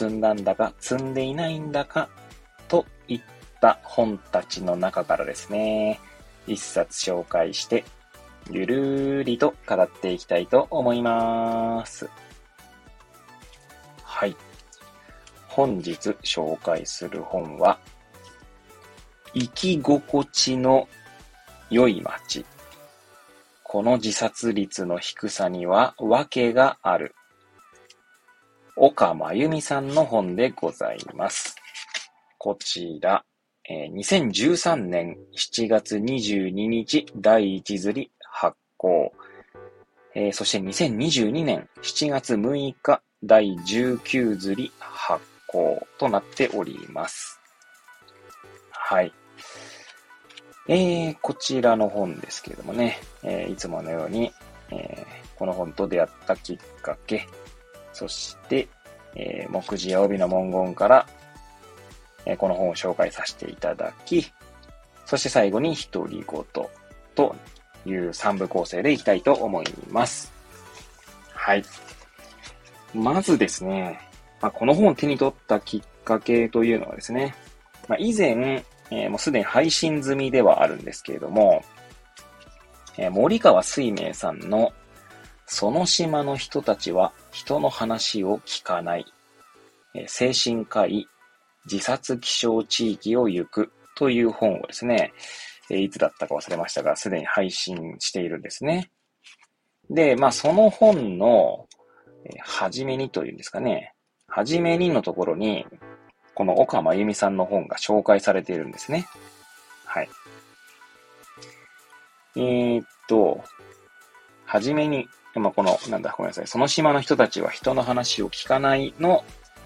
積んだんだか積んでいないんだか、といった本たちの中からですね、一冊紹介してゆるーりと語っていきたいと思います。はい。本日紹介する本は、生き心地の良い街。この自殺率の低さには訳がある。岡真由美さんの本でございます。こちら、えー、2013年7月22日第1釣り発行。えー、そして2022年7月6日第19釣り発行となっております。はい。えー、こちらの本ですけれどもね、えー、いつものように、えー、この本と出会ったきっかけ、そして、えー、目次や帯の文言から、えー、この本を紹介させていただき、そして最後に独り言とという3部構成でいきたいと思います。はい。まずですね、まあ、この本を手に取ったきっかけというのはですね、まあ、以前、えー、もうすでに配信済みではあるんですけれども、えー、森川水明さんのその島の人たちは人の話を聞かない、精神科医自殺気象地域を行くという本をですね、えいつだったか忘れましたが、すでに配信しているんですね。で、まあ、その本の、えはじめにというんですかね。はじめにのところに、この岡真由美さんの本が紹介されているんですね。はい。えー、っと、はじめに、まあ、この、なんだ、ごめんなさい。その島の人たちは人の話を聞かないの、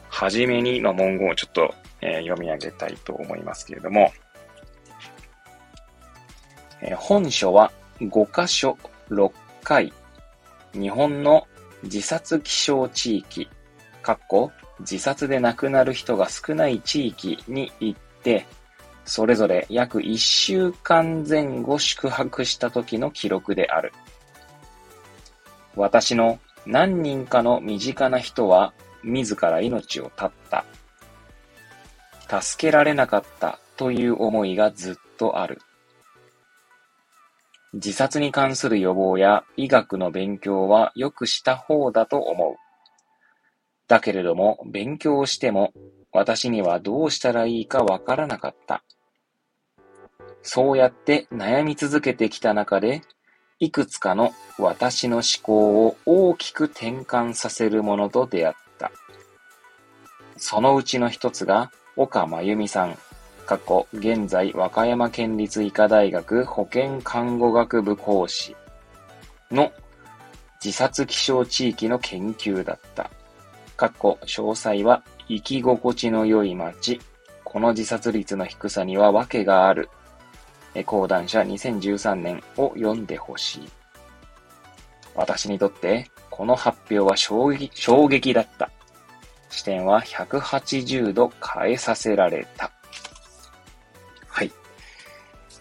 はじめにの文言をちょっと、えー、読み上げたいと思いますけれども、え本書は5箇所6回、日本の自殺気象地域、かっこ自殺で亡くなる人が少ない地域に行って、それぞれ約1週間前後宿泊した時の記録である。私の何人かの身近な人は自ら命を絶った。助けられなかったという思いがずっとある。自殺に関する予防や医学の勉強はよくした方だと思う。だけれども、勉強をしても、私にはどうしたらいいかわからなかった。そうやって悩み続けてきた中で、いくつかの私の思考を大きく転換させるものと出会った。そのうちの一つが、岡真由美さん過去、現在、和歌山県立医科大学保健看護学部講師の自殺気象地域の研究だった。過去、詳細は、生き心地の良い街。この自殺率の低さには訳がある。講談社2013年を読んでほしい。私にとって、この発表は衝撃衝撃だった。視点は180度変えさせられた。はい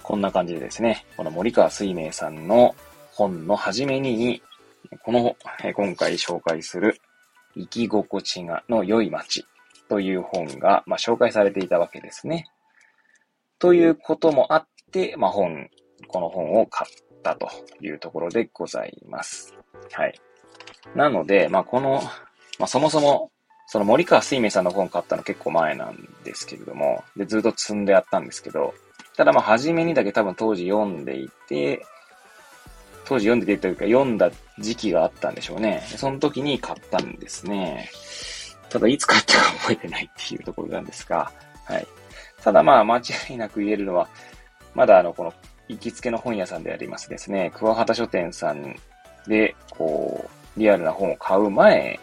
こんな感じでですね、この森川水明さんの本の初めに、この、今回紹介する生き心地がの良い街という本が、まあ、紹介されていたわけですね。ということもあって、まあ、本、この本を買ったというところでございます。はい。なので、まあ、この、まあ、そもそも、その森川水明さんの本買ったの結構前なんですけれども、で、ずっと積んであったんですけど、ただま、初めにだけ多分当時読んでいて、当時読んでいてというか、読んだ時期があったんでしょうね。その時に買ったんですね。ただ、いつ買ったか覚えてないっていうところなんですが、はい。ただまあ、間違いなく言えるのは、まだあの、この、行きつけの本屋さんでありますですね、桑畑書店さんで、こう、リアルな本を買う前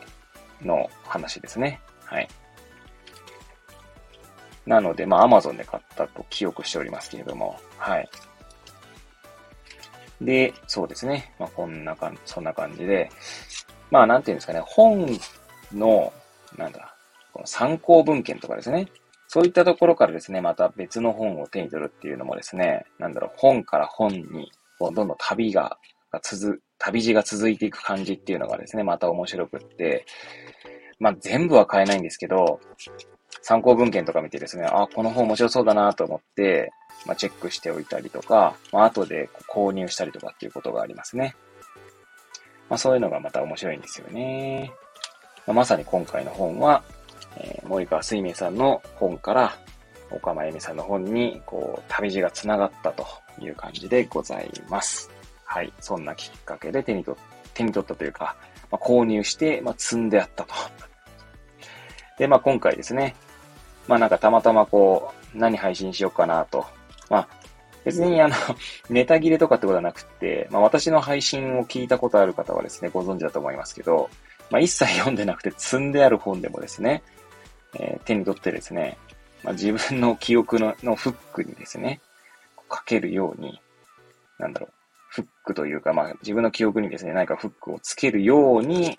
の話ですね。はい。なので、まあ、Amazon で買ったと記憶しておりますけれども、はい。で、そうですね。まあ、こんな感じ、そんな感じで、まあ、なんていうんですかね、本の、なんだ、この参考文献とかですね。そういったところからですね、また別の本を手に取るっていうのもですね、なんだろう、本から本に、どんどん旅が、が続、旅路が続いていく感じっていうのがですね、また面白くって、まあ、全部は買えないんですけど、参考文献とか見てですね、あ、この本面白そうだなと思って、まあ、チェックしておいたりとか、まあ、後で購入したりとかっていうことがありますね。まあ、そういうのがまた面白いんですよね。まあ、まさに今回の本は、えー、森川水明さんの本から、岡間恵美さんの本に、こう、旅路が繋がったという感じでございます。はい。そんなきっかけで手に取手に取ったというか、まあ、購入して、まあ、積んであったと。で、まあ、今回ですね、まあ、なんかたまたまこう、何配信しようかなと。まあ、別にあの、ネタ切れとかってことはなくて、まあ、私の配信を聞いたことある方はですね、ご存知だと思いますけど、まあ、一切読んでなくて積んである本でもですね、えー、手に取ってですね、まあ、自分の記憶ののフックにですね、かけるように、なんだろう、フックというか、まあ、自分の記憶にですね、何かフックをつけるように、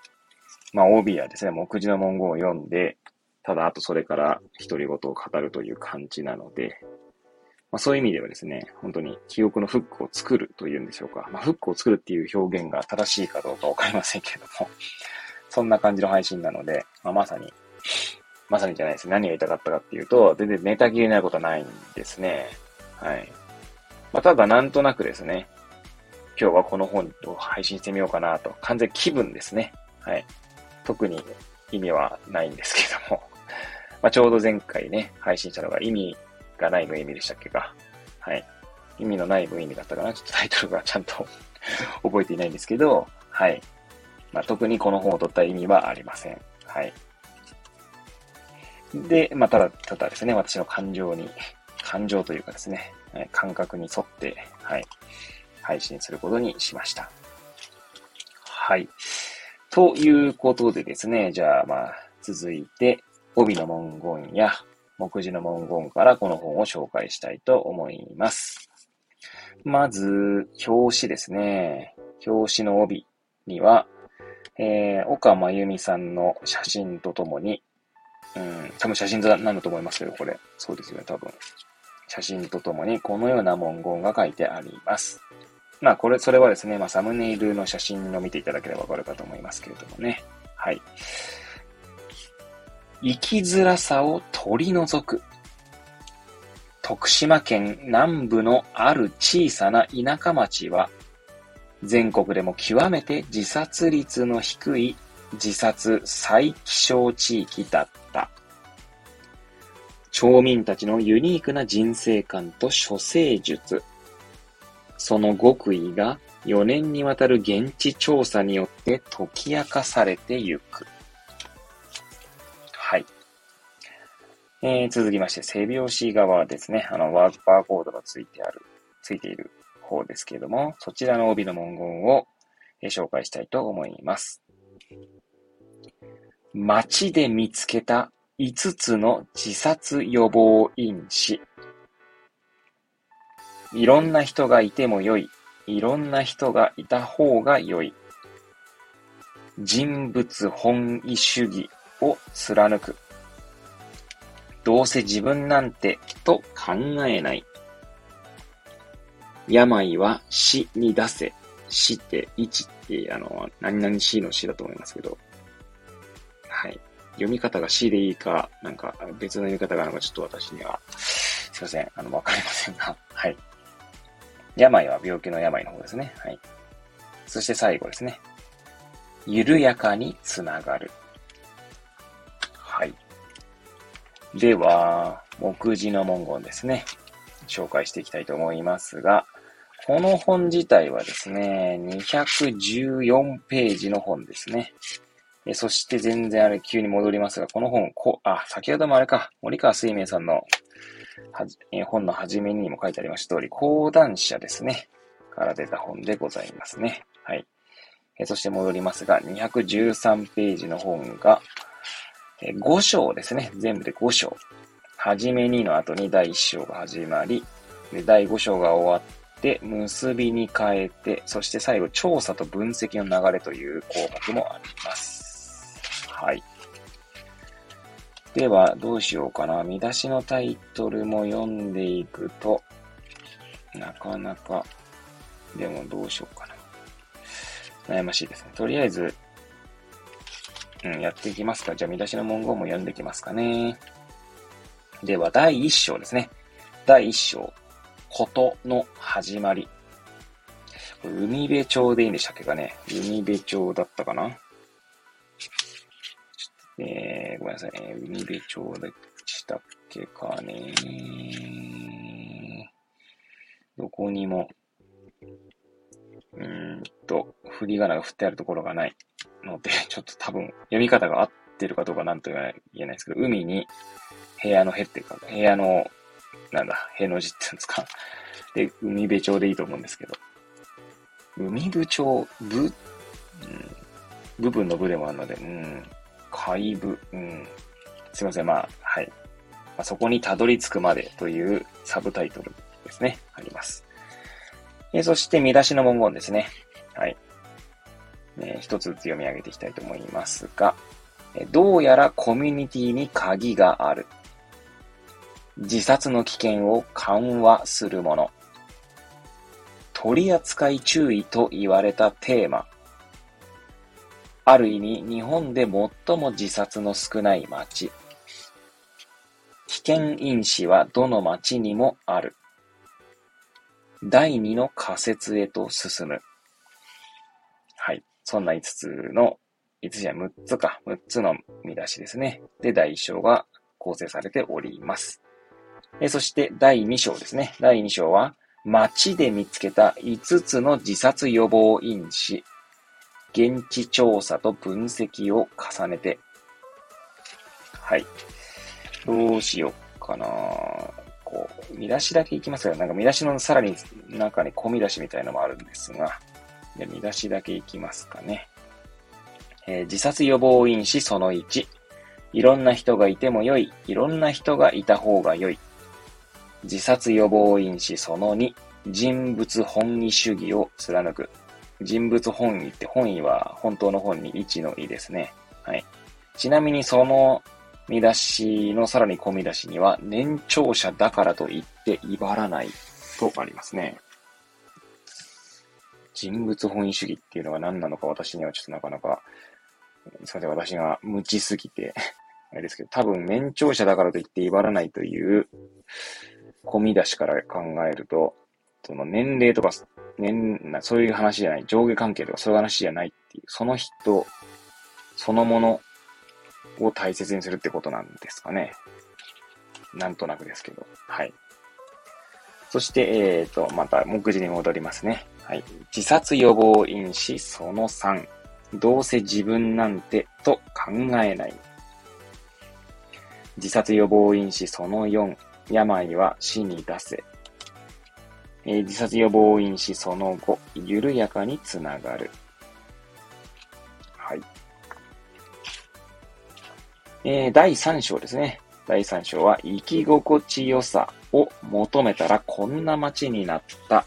まあ、帯やですね、目次の文言を読んで、ただ、あとそれから独り言を語るという感じなので、まあ、そういう意味ではですね、本当に記憶のフックを作るというんでしょうか。まあ、フックを作るっていう表現が正しいかどうかわかりませんけれども、そんな感じの配信なので、まあ、まさに、まさにじゃないです。何が言いたかったかっていうと、全然ネタ切れになることはないんですね。はい。まあ、ただなんとなくですね、今日はこの本を配信してみようかなと。完全気分ですね。はい。特に意味はないんですけども。まあ、ちょうど前回ね、配信したのが意味がない無意味でしたっけか。はい。意味のない無意味だったかな。ちょっとタイトルがちゃんと 覚えていないんですけど、はい。まあ、特にこの本を取った意味はありません。はい。で、まあ、ただ、ただですね、私の感情に、感情というかですね、感覚に沿って、はい、配信することにしました。はい。ということでですね、じゃあ、まあ、続いて、帯の文言や目次の文言からこの本を紹介したいと思います。まず、表紙ですね。表紙の帯には、えー、岡真由美さんの写真とともに、うん、多分写真なんだと思いますけど、これ。そうですよね、多分。写真とともにこのような文言が書いてあります。まあ、これ、それはですね、まあ、サムネイルの写真を見ていただければわかるかと思いますけれどもね。はい。生きづらさを取り除く。徳島県南部のある小さな田舎町は、全国でも極めて自殺率の低い自殺再起床地域だった。町民たちのユニークな人生観と処世術。その極意が4年にわたる現地調査によって解き明かされてゆく。はい。えー、続きまして、背拍子側ですね。あの、ワークバーコードがついてある、ついている方ですけれども、そちらの帯の文言を、え、紹介したいと思います。街で見つけた5つの自殺予防因子。いろんな人がいてもよい。いろんな人がいた方がよい。人物本位主義を貫く。どうせ自分なんてと考えない。病は死に出せ。死って1って、あの、何々死の死だと思いますけど。はい。読み方が死でいいか、なんか別の読み方があるのかちょっと私には、すいません。あの、わかりませんが。はい。病は病気の病の方ですね。はい。そして最後ですね。緩やかにつながる。はい。では、目次の文言ですね。紹介していきたいと思いますが、この本自体はですね、214ページの本ですね。えそして全然あれ急に戻りますが、この本、こあ、先ほどもあれか、森川水明さんのはじ、え本の初めにも書いてありました通り、講談社ですね。から出た本でございますね。はい。えそして戻りますが、213ページの本が、5章ですね。全部で5章はじめにの後に第1章が始まり、で第5章が終わって、結びに変えて、そして最後、調査と分析の流れという項目もあります。はい。では、どうしようかな。見出しのタイトルも読んでいくと、なかなか、でもどうしようかな。悩ましいですね。とりあえず、うん、やっていきますか。じゃあ見出しの文言も読んでいきますかね。では、第1章ですね。第1章、ことの始まり。海辺町でいいんでしたっけかね。海辺町だったかな。えー、ごめんなさい。海辺町でしたっけかね。どこにも、うーんと、振り仮名が振ってあるところがないので、ちょっと多分読み方が合ってるかどうかなんと言えないですけど、海に部屋のへっていうか、部屋の、なんだ、への字って言うんですか。で、海辺町でいいと思うんですけど、海部町、部、うん、部分の部でもあるので、うん、海部、うん、すいません、まあ、はい。まあ、そこにたどり着くまでというサブタイトルですね、あります。えそして見出しの文言ですね。はい。え一つずつ読み上げていきたいと思いますが、えどうやらコミュニティに鍵がある。自殺の危険を緩和するもの。取扱い注意と言われたテーマ。ある意味、日本で最も自殺の少ない町。危険因子はどの町にもある。第2の仮説へと進む。はい。そんな5つの、5つじゃ6つか、6つの見出しですね。で、第1章が構成されております。えそして、第2章ですね。第2章は、街で見つけた5つの自殺予防因子。現地調査と分析を重ねて。はい。どうしようかなこう、見出しだけいきますが、なんか見出しのさらに中に込み出しみたいのもあるんですが、で見出しだけいきますかね。えー、自殺予防因子その1。いろんな人がいても良い。いろんな人がいた方が良い。自殺予防因子その2。人物本位主義を貫く。人物本位って本意は本当の本に一の意ですね。はい。ちなみにその見出しのさらに込み出しには、年長者だからと言って威張らないとありますね。人物本位主義っていうのが何なのか私にはちょっとなかなか、すいません、私が無知すぎて あれですけど、多分年長者だからと言って威張らないという込み出しから考えると、その年齢とか、年、そういう話じゃない、上下関係とかそういう話じゃないっていう、その人そのものを大切にするってことなんですかね。なんとなくですけど。はい。そして、えっ、ー、と、また、目次に戻りますね。はい。自殺予防因子その3。どうせ自分なんてと考えない。自殺予防因子その4。病は死に出せ。えー、自殺予防因子その後、緩やかにつながる。はい。えー、第3章ですね。第3章は、生き心地よさを求めたらこんな街になった。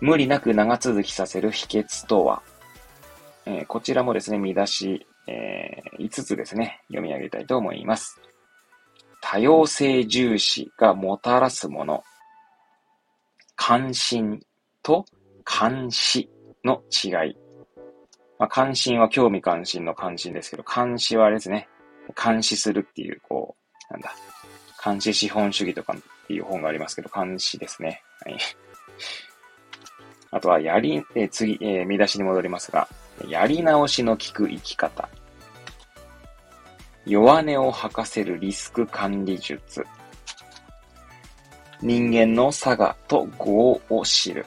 無理なく長続きさせる秘訣とは、えー、こちらもですね、見出し、えー、5つですね、読み上げたいと思います。多様性重視がもたらすもの。関心と監視の違い。まあ、関心は興味関心の関心ですけど、監視はあれですね。監視するっていう、こう、なんだ。監視資本主義とかっていう本がありますけど、監視ですね。はい。あとは、やり、えー、次、えー、見出しに戻りますが、やり直しの効く生き方。弱音を吐かせるリスク管理術。人間の差がと業を知る。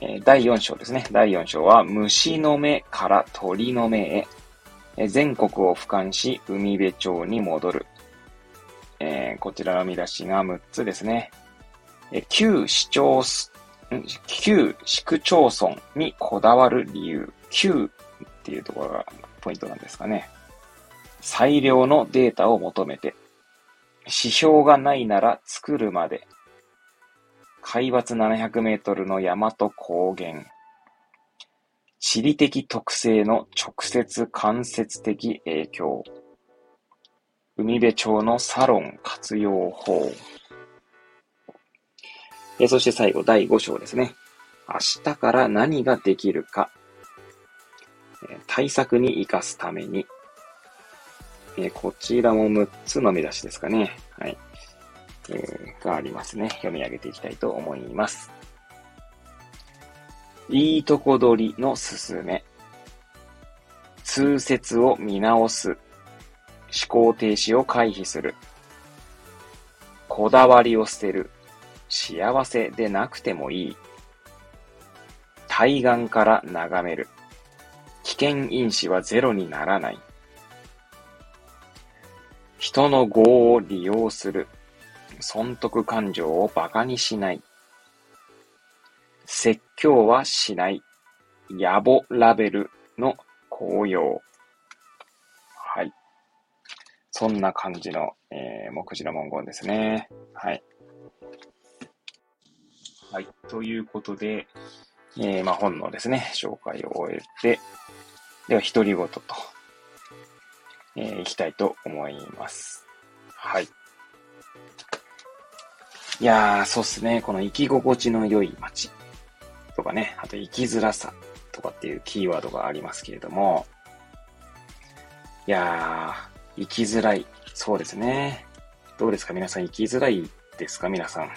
え第4章ですね。第4章は、虫の目から鳥の目へ。え全国を俯瞰し、海辺町に戻る。えー、こちらの見出しが6つですね。え旧市町、旧市区町村にこだわる理由。旧っていうところがポイントなんですかね。最良のデータを求めて、指標がないなら作るまで、海抜700メートルの山と高原、地理的特性の直接間接的影響、海辺町のサロン活用法、えそして最後、第5章ですね。明日から何ができるか。対策に活かすために。えこちらも6つの見出しですかね。はい。えー、がありますね。読み上げていきたいと思います。いいとこ取りのすすめ。通説を見直す。思考停止を回避する。こだわりを捨てる。幸せでなくてもいい。対岸から眺める。危険因子はゼロにならない。人の業を利用する。損得感情を馬鹿にしない。説教はしない。野暮ラベルの紅葉。はい。そんな感じの、えー、目次の文言ですね。はい。はい。ということで、えー、まあ、本のですね、紹介を終えて、では、独り言と、えー、いきたいと思います。はい。いやー、そうっすね。この生き心地の良い街とかね、あと生きづらさとかっていうキーワードがありますけれども、いやー、生きづらい。そうですね。どうですか？皆さん生きづらいですか？皆さん。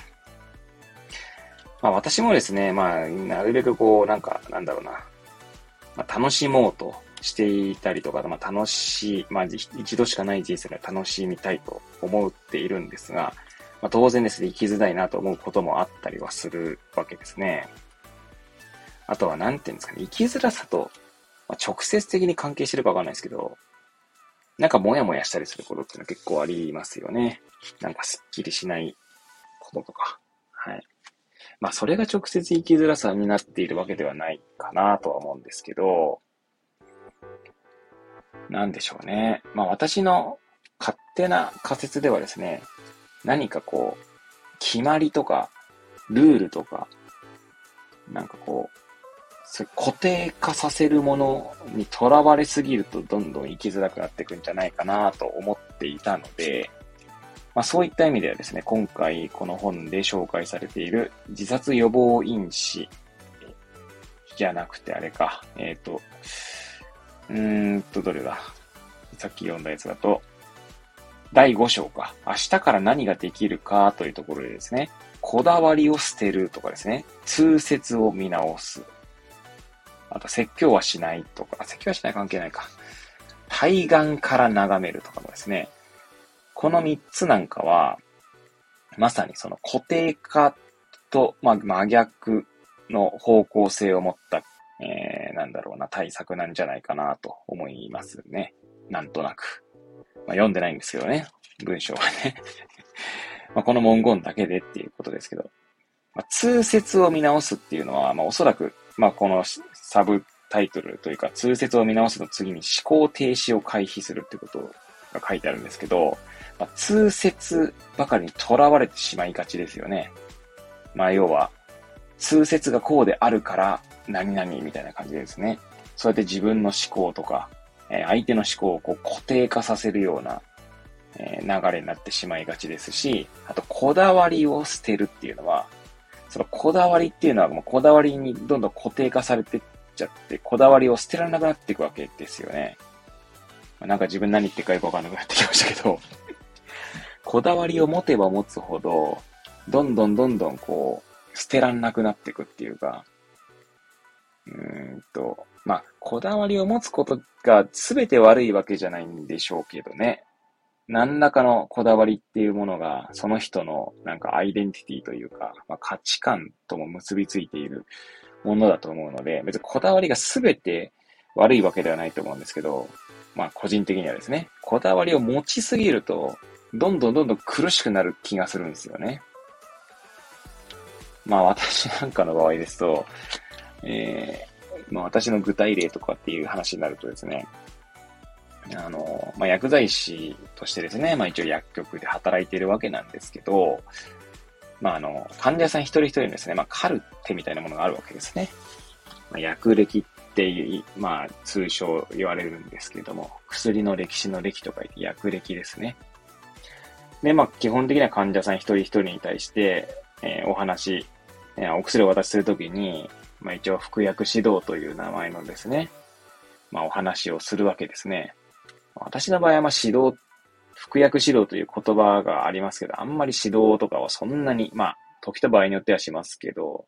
まあ私もですね、まあ、なるべくこう、なんか、なんだろうな、まあ、楽しもうとしていたりとか、まあ楽しい、まあ一度しかない人生が楽しみたいと思っているんですが、まあ当然ですね、生きづらいなと思うこともあったりはするわけですね。あとは、なんていうんですかね、生きづらさと、まあ、直接的に関係してるかわかんないですけど、なんかモヤモヤしたりすることっていうのは結構ありますよね。なんかスッキリしないこととか。はい。まあ、それが直接生きづらさになっているわけではないかなとは思うんですけど、なんでしょうね。まあ、私の勝手な仮説ではですね、何かこう、決まりとか、ルールとか、なんかこう、固定化させるものにとらわれすぎるとどんどん生きづらくなっていくんじゃないかなと思っていたので、まあ、そういった意味ではですね、今回この本で紹介されている自殺予防因子じゃなくてあれか、えっ、ー、と、うーんと、どれだ？さっき読んだやつだと、第5章か。明日から何ができるかというところでですね、こだわりを捨てるとかですね、通説を見直す。あと、説教はしないとか、説教はしない関係ないか。対岸から眺めるとかもですね、この3つなんかは、まさにその固定化と、まあ、真逆の方向性を持った、えー、なんだろうな、対策なんじゃないかなと思いますね。なんとなく。まあ、読んでないんですけどね。文章はね。まあこの文言だけでっていうことですけど。まあ、通説を見直すっていうのは、まあおそらく、まあこのサブタイトルというか、通説を見直すの次に思考停止を回避するってことが書いてあるんですけど、まあ、通説ばかりにとらわれてしまいがちですよね。まあ、要は、通説がこうであるから、何々みたいな感じですね。そうやって自分の思考とか、えー、相手の思考をこう固定化させるような、えー、流れになってしまいがちですし、あと、こだわりを捨てるっていうのは、そのこだわりっていうのはこだわりにどんどん固定化されてっちゃって、こだわりを捨てられなくなっていくわけですよね。まあ、なんか自分何言ってるかよくわかんなくなってきましたけど こだわりを持てば持つほど、どんどんどんどんこう、捨てらんなくなっていくっていうか、うーんと、まあ、こだわりを持つことが全て悪いわけじゃないんでしょうけどね。何らかのこだわりっていうものが、その人のなんかアイデンティティというか、まあ、価値観とも結びついているものだと思うので、別にこだわりが全て悪いわけではないと思うんですけど、まあ個人的にはですね、こだわりを持ちすぎると、どんどんどんどん苦しくなる気がするんですよね。まあ私なんかの場合ですと、えー、まあ私の具体例とかっていう話になるとですね、あの、まあ、薬剤師としてですね、まあ、一応薬局で働いているわけなんですけど、まあ、あの、患者さん一人一人にですね、まあ、カルテみたいなものがあるわけですね。まあ、薬歴っていう、まあ、通称言われるんですけども、薬の歴史の歴と書いて薬歴ですね。で、まあ、基本的には患者さん一人一人に対して、えー、お話、え、お薬をお渡しするときに、まあ、一応服薬指導という名前のですね、まあ、お話をするわけですね。私の場合は、まあ、指導、服薬指導という言葉がありますけど、あんまり指導とかはそんなに、まあ、時と場合によってはしますけど、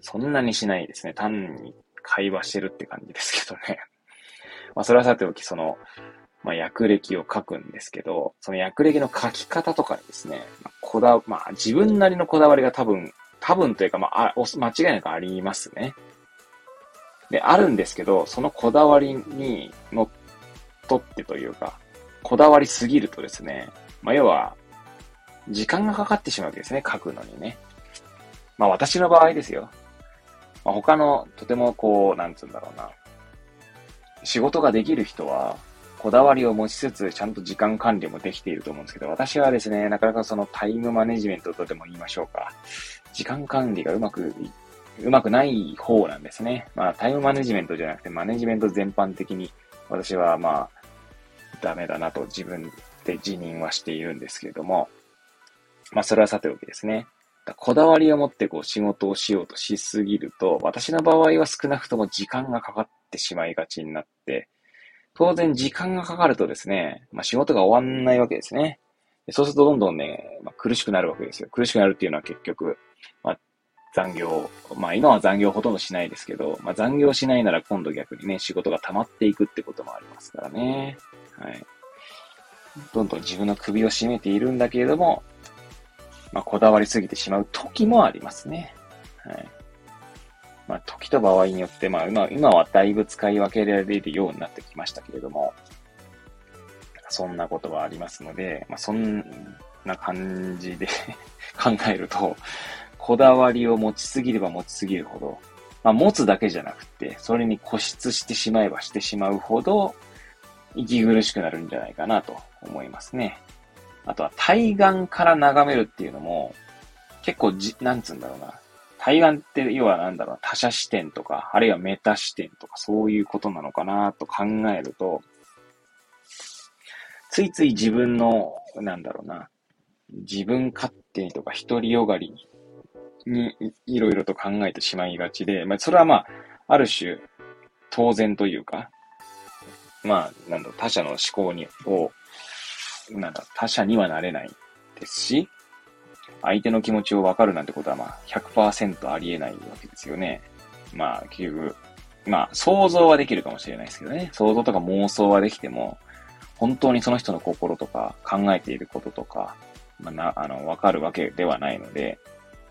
そんなにしないですね。単に会話してるって感じですけどね。まあ、それはさておき、その、まあ、訳歴を書くんですけど、その訳歴の書き方とかですね、まあ、こだ、まあ、自分なりのこだわりが多分、多分というか、まあ、間違いなくありますね。で、あるんですけど、そのこだわりにのっとってというか、こだわりすぎるとですね、まあ、要は、時間がかかってしまうわけですね、書くのにね。まあ、私の場合ですよ。まあ、他の、とてもこう、なんつうんだろうな。仕事ができる人は、こだわりを持ちつつ、ちゃんと時間管理もできていると思うんですけど、私はですね、なかなかそのタイムマネジメントとでも言いましょうか。時間管理がうまく、うまくない方なんですね。まあ、タイムマネジメントじゃなくて、マネジメント全般的に、私はまあ、ダメだなと自分で辞任はしているんですけれども、まあ、それはさておきですね。こだわりを持ってこう仕事をしようとしすぎると、私の場合は少なくとも時間がかかってしまいがちになって、当然時間がかかるとですね、まあ、仕事が終わんないわけですね。そうするとどんどんね、まあ、苦しくなるわけですよ。苦しくなるっていうのは結局、まあ、残業、まあ今は残業ほとんどしないですけど、まあ残業しないなら今度逆にね、仕事が溜まっていくってこともありますからね。はい。どんどん自分の首を絞めているんだけれども、まあ、こだわりすぎてしまう時もありますね。はい。まあ、時と場合によって、まあ、今、今はだいぶ使い分けられるようになってきましたけれども、そんなことはありますので、まあ、そんな感じで 考えると、こだわりを持ちすぎれば持ちすぎるほど、まあ、持つだけじゃなくて、それに固執してしまえばしてしまうほど、息苦しくなるんじゃないかなと思いますね。あとは対岸から眺めるっていうのも、結構じ、なんつうんだろうな。対岸って要はなんだろう、他者視点とか、あるいはメタ視点とか、そういうことなのかなと考えると、ついつい自分の、なんだろうな、自分勝手にとか独りよがりにいろいろと考えてしまいがちで、まあ、それはまあ、ある種、当然というか、まあ、なんだろう、他者の思考に、をなんだ、他者にはなれないですし、相手の気持ちをわかるなんてことはまあ100%ありえないわけですよね。まあ結局、まあ想像はできるかもしれないですけどね。想像とか妄想はできても、本当にその人の心とか考えていることとか、まあ、な、あの、わかるわけではないので、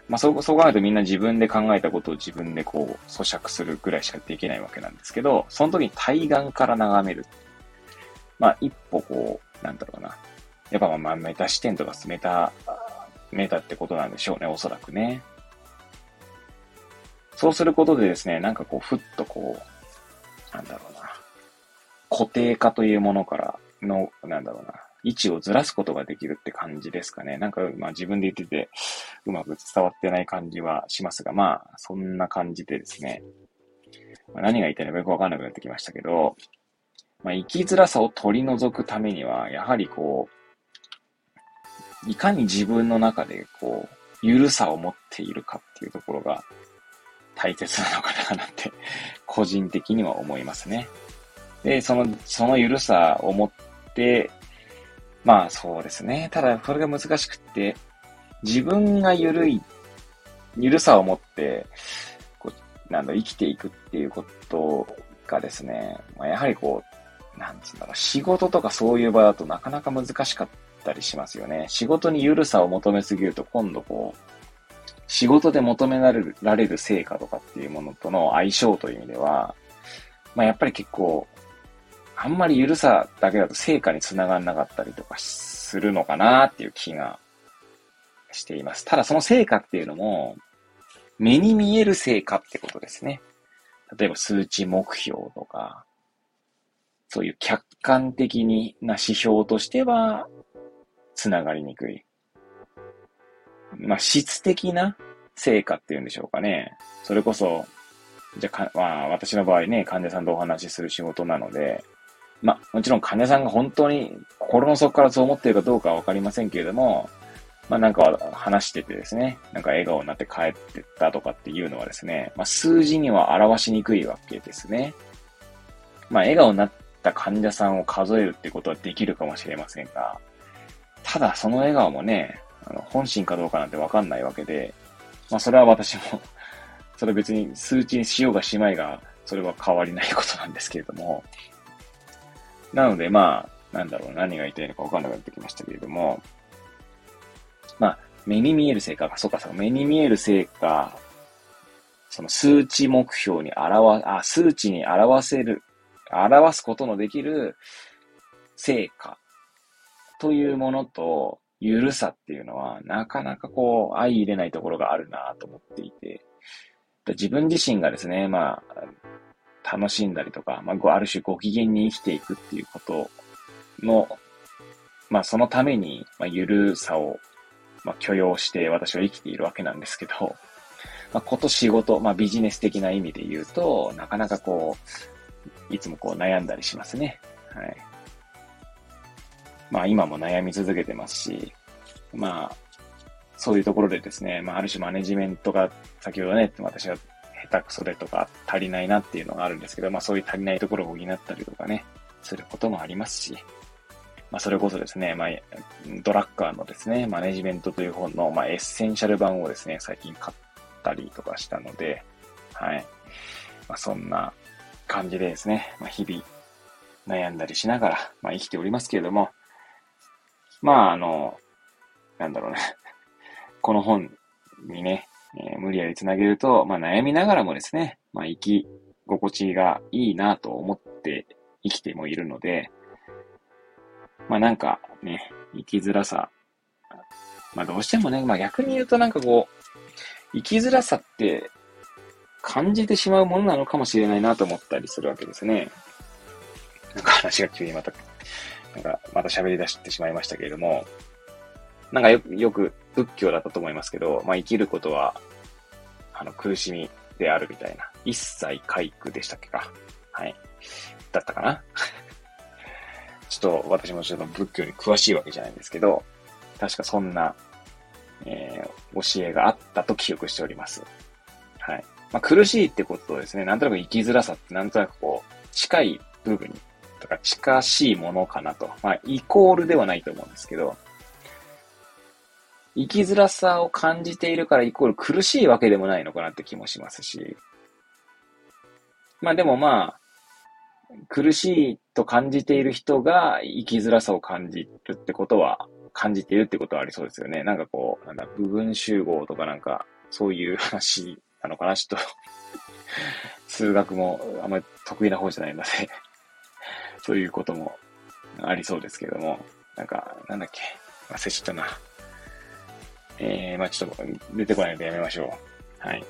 まあそう、そう考えるとみんな自分で考えたことを自分でこう咀嚼するぐらいしかできないわけなんですけど、その時に対岸から眺める。まあ一歩こう、なんだろうな。やっぱまあメタ視点とかメタ、メタってことなんでしょうね、おそらくね。そうすることでですね、なんかこう、ふっとこう、なんだろうな。固定化というものからの、なんだろうな。位置をずらすことができるって感じですかね。なんか、まあ自分で言ってて、うまく伝わってない感じはしますが、まあ、そんな感じでですね。まあ、何が言いたいのかよくわかんなくなってきましたけど、まあ、生きづらさを取り除くためには、やはりこう、いかに自分の中でこう、ゆるさを持っているかっていうところが大切なのかななんて、個人的には思いますね。で、その、そのゆるさを持って、まあそうですね。ただ、これが難しくって、自分がゆるい、ゆるさを持って、こう、なんだ、生きていくっていうことがですね、まあ、やはりこう、なんつうんだろう、仕事とかそういう場だとなかなか難しかったったりしますよね。仕事に緩さを求めすぎると今度こう、仕事で求められるられる成果とかっていうものとの相性という意味では、まあやっぱり結構、あんまり緩さだけだと成果につながんなかったりとかするのかなっていう気がしています。ただその成果っていうのも、目に見える成果ってことですね。例えば数値目標とか、そういう客観的な指標としては、つながりにくい。まあ、質的な成果っていうんでしょうかね。それこそ、じゃあ、まあ、私の場合ね、患者さんとお話しする仕事なので、まあ、もちろん患者さんが本当に心の底からそう思っているかどうかはわかりませんけれども、まあなんか話しててですね、なんか笑顔になって帰ってったとかっていうのはですね、まあ数字には表しにくいわけですね。まあ笑顔になった患者さんを数えるってことはできるかもしれませんが、ただその笑顔もね、あの本心かどうかなんてわかんないわけで、まあそれは私も それ別に数値にしようがしまいが、それは変わりないことなんですけれども、なのでまあ、なんだろう、何が言いたいのかわかんなくなってきましたけれども、まあ、目に見える成果が、そうか、そうか、目に見える成果、その数値目標に表、あ、数値に表せる、表すことのできる成果というものと、ゆるさっていうのは、なかなかこう、相入れないところがあるなと思っていて、自分自身がですね、まあ、楽しんだりとか、まあ、ある種ご機嫌に生きていくっていうことの、まあ、そのために、まあ、ゆるさをまあ、許容して私は生きているわけなんですけど、まあ、こと仕事、まあ、ビジネス的な意味で言うと、なかなかこう、いつもこう悩んだりしますね。はい。まあ、今も悩み続けてますし、まあ、そういうところでですね、まあ、ある種マネジメントが、先ほどね、私は下手くそでとか足りないなっていうのがあるんですけど、まあ、そういう足りないところを補ったりとかね、することもありますし、まあ、それこそですね、まあ、ドラッカーのですね、マネジメントという本の、まあ、エッセンシャル版をですね、最近買ったりとかしたので、はい。まあ、そんな感じでですね、まあ、日々悩んだりしながら、まあ、生きておりますけれども、まあ、あの、なんだろうね。この本にね、えー、無理やりつなげると、まあ、悩みながらもですね、まあ、生き心地がいいなと思って生きてもいるので、まあなんかね、生きづらさ。まあどうしてもね、まあ逆に言うとなんかこう、生きづらさって感じてしまうものなのかもしれないなと思ったりするわけですね。なんか話が急にまた、なんかまた喋り出してしまいましたけれども、なんかよく、よく仏教だったと思いますけど、まあ生きることは、あの苦しみであるみたいな。一切回復でしたっけか。はい。だったかな ちょっと私もちょっと仏教に詳しいわけじゃないんですけど、確かそんな、えー、教えがあったと記憶しております。はい。まあ、苦しいってことですね、なんとなく生きづらさってなんとなくこう、近い部分にとか近しいものかなと。まあ、イコールではないと思うんですけど、生きづらさを感じているからイコール苦しいわけでもないのかなって気もしますし、まあでもまあ、苦しいと感じている人が生きづらさを感じるってことは、感じているってことはありそうですよね。なんかこう、なんだ、部分集合とかなんか、そういう話なのかな、ちょっと数学もあんまり得意な方じゃないのでそういうこともありそうですけども、なんか、なんだっけ、忘れちゃったな。えー、まあちょっと出てこないのでやめましょう。はい。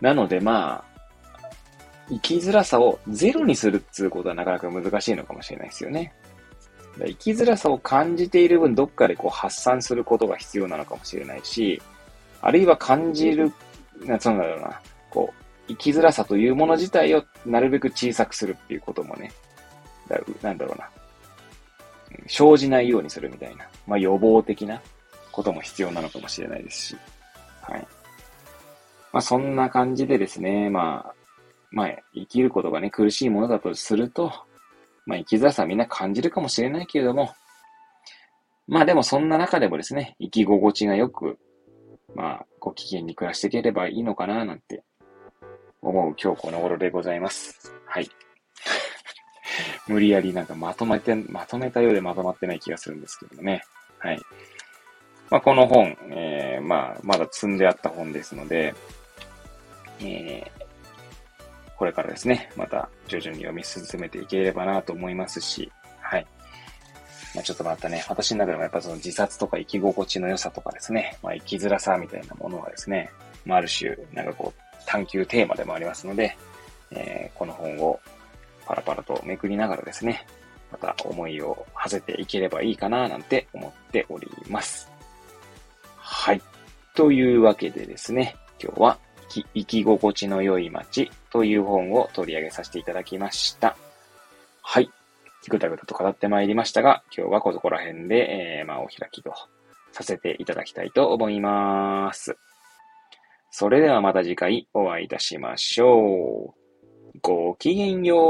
なのでまあ、生きづらさをゼロにするっていうことはなかなか難しいのかもしれないですよね。生きづらさを感じている分、どっかでこう発散することが必要なのかもしれないし、あるいは感じる、な、そうだろうな、生きづらさというもの自体をなるべく小さくするっていうこともね、だなんだろうな、生じないようにするみたいな、まあ予防的なことも必要なのかもしれないですし、はい。まあそんな感じでですね、まあ、まあ、生きることがね、苦しいものだとすると、まあ、生きづらさはみんな感じるかもしれないけれども、まあでもそんな中でもですね、生き心地がよく、まあ、ご機嫌に暮らしていければいいのかな、なんて思う今日この頃でございます。はい。無理やりなんかまとめて、まとめたようでまとまってない気がするんですけどね。はい。まあ、この本、えー、まあ、まだ積んであった本ですので、えー、これからですね、また徐々に読み進めていければなと思いますし、はい。まあ、ちょっとまたね、私の中でもやっぱその自殺とか生き心地の良さとかですね、まあ、生きづらさみたいなものはですね、まあ、ある種、なんかこう、探求テーマでもありますので、えー、この本をパラパラとめくりながらですね、また思いを馳せていければいいかななんて思っております。はい。というわけでですね、今日は生き心地の良い街という本を取り上げさせていただきました。はい。ぐたぐたと語ってまいりましたが、今日はここら辺で、えー、まあ、お開きとさせていただきたいと思います。それではまた次回お会いいたしましょう。ごきげんよう。